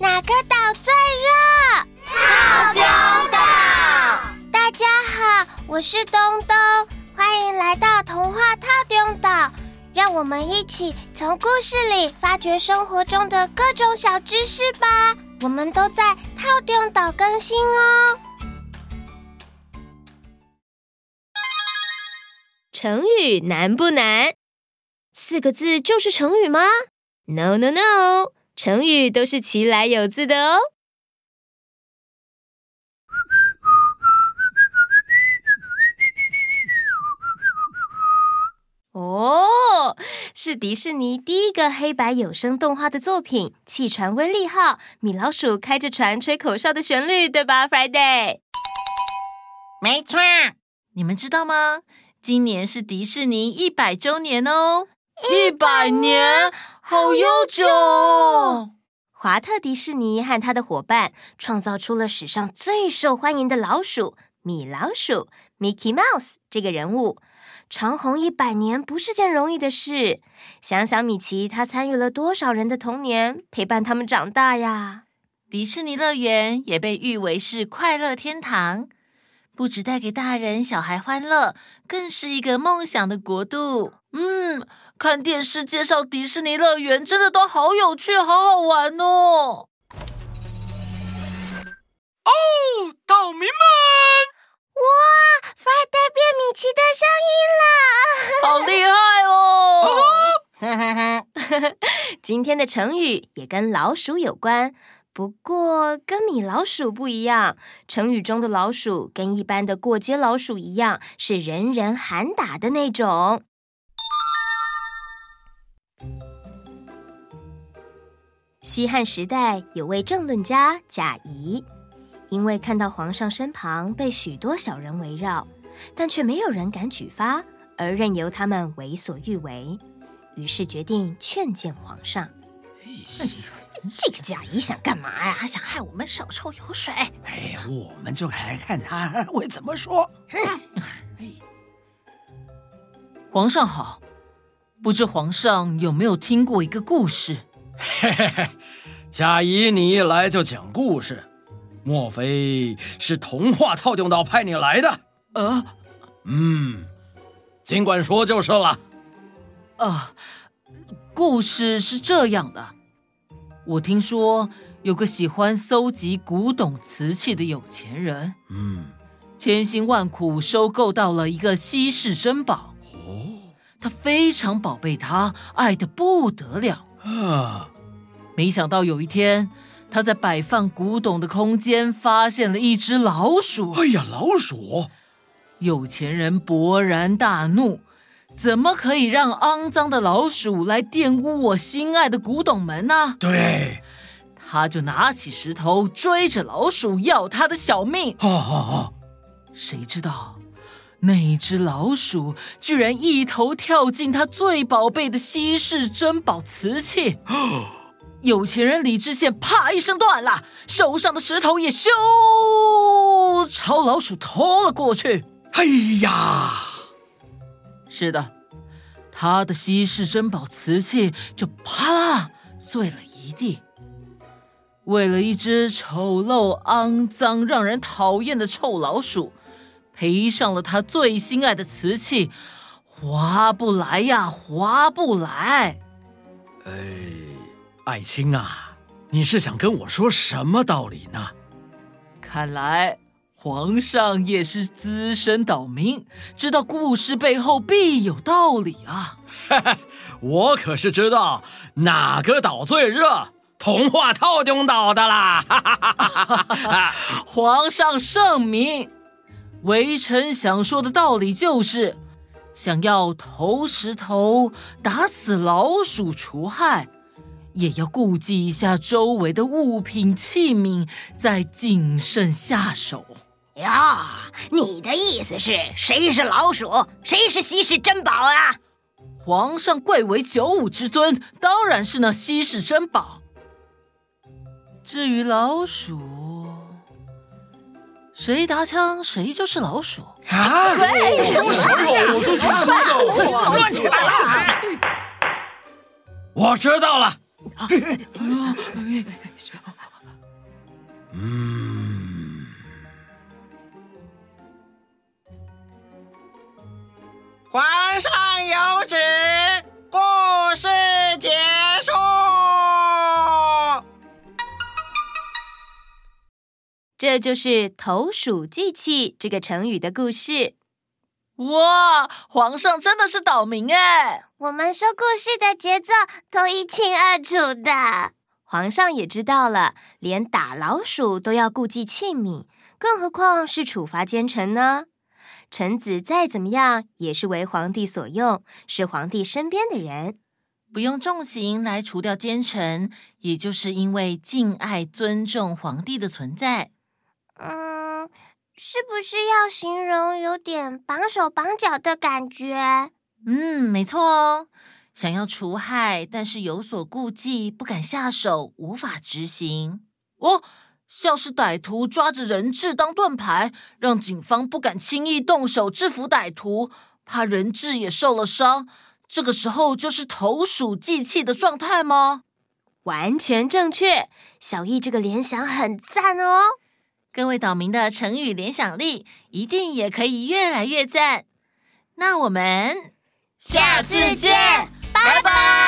哪个岛最热？套丁岛。大家好，我是东东，欢迎来到童话套丁岛。让我们一起从故事里发掘生活中的各种小知识吧。我们都在套丁岛更新哦。成语难不难？四个字就是成语吗？No No No，成语都是其来有自的哦。哦，是迪士尼第一个黑白有声动画的作品《汽船威力号》，米老鼠开着船吹口哨的旋律，对吧，Friday？没错，你们知道吗？今年是迪士尼一百周年哦！一百年，好悠久！华特迪士尼和他的伙伴创造出了史上最受欢迎的老鼠——米老鼠 （Mickey Mouse） 这个人物。长红一百年不是件容易的事。想想米奇，他参与了多少人的童年，陪伴他们长大呀！迪士尼乐园也被誉为是快乐天堂。不只带给大人小孩欢乐，更是一个梦想的国度。嗯，看电视介绍迪士尼乐园，真的都好有趣，好好玩哦！哦，岛民们，哇，Friday 变米奇的声音了，好厉害哦！哈哈哈，今天的成语也跟老鼠有关。不过跟米老鼠不一样，成语中的老鼠跟一般的过街老鼠一样，是人人喊打的那种。西汉时代有位政论家贾谊，因为看到皇上身旁被许多小人围绕，但却没有人敢举发，而任由他们为所欲为，于是决定劝谏皇上。哎这个贾谊想干嘛呀？他想害我们少抽油水。哎，我们就来看他会怎么说。哎，皇上好，不知皇上有没有听过一个故事？嘿嘿嘿，贾谊，你一来就讲故事，莫非是童话套用到派你来的？呃，嗯，尽管说就是了。啊，故事是这样的。我听说有个喜欢搜集古董瓷器的有钱人，嗯，千辛万苦收购到了一个稀世珍宝。哦，他非常宝贝它，爱得不得了啊！没想到有一天，他在摆放古董的空间发现了一只老鼠。哎呀，老鼠！有钱人勃然大怒，怎么可以让肮脏的老鼠来玷污我心爱的古董门呢？对，他就拿起石头追着老鼠要他的小命。啊啊啊！谁知道那只老鼠居然一头跳进他最宝贝的稀世珍宝瓷器。有钱人理智线啪一声断了，手上的石头也咻朝老鼠拖了过去。哎呀！是的，他的稀世珍宝瓷器就啪啦碎了一地。为了一只丑陋、肮脏、让人讨厌的臭老鼠，赔上了他最心爱的瓷器，划不来呀，划不来！哎，爱卿啊，你是想跟我说什么道理呢？看来。皇上也是资深岛民，知道故事背后必有道理啊！哈哈，我可是知道哪个岛最热，童话套中岛的啦！哈哈哈哈皇上圣明，微臣想说的道理就是，想要投石头打死老鼠除害，也要顾及一下周围的物品器皿，再谨慎下手。呀，你的意思是谁是老鼠，谁是稀世珍宝啊？皇上贵为九五之尊，当然是那稀世珍宝。至于老鼠，谁打枪谁就是老鼠啊！对，什么我说什么？乱七八糟！我知道了。皇上有旨，故事结束。这就是投鼠忌器这个成语的故事。哇，皇上真的是岛民哎！我们说故事的节奏都一清二楚的。皇上也知道了，连打老鼠都要顾忌器皿，更何况是处罚奸臣呢？臣子再怎么样也是为皇帝所用，是皇帝身边的人，不用重刑来除掉奸臣，也就是因为敬爱尊重皇帝的存在。嗯。是不是要形容有点绑手绑脚的感觉？嗯，没错哦。想要除害，但是有所顾忌，不敢下手，无法执行。哦，像是歹徒抓着人质当盾牌，让警方不敢轻易动手制服歹徒，怕人质也受了伤。这个时候就是投鼠忌器的状态吗？完全正确，小易这个联想很赞哦。各位岛民的成语联想力一定也可以越来越赞。那我们下次见，拜拜。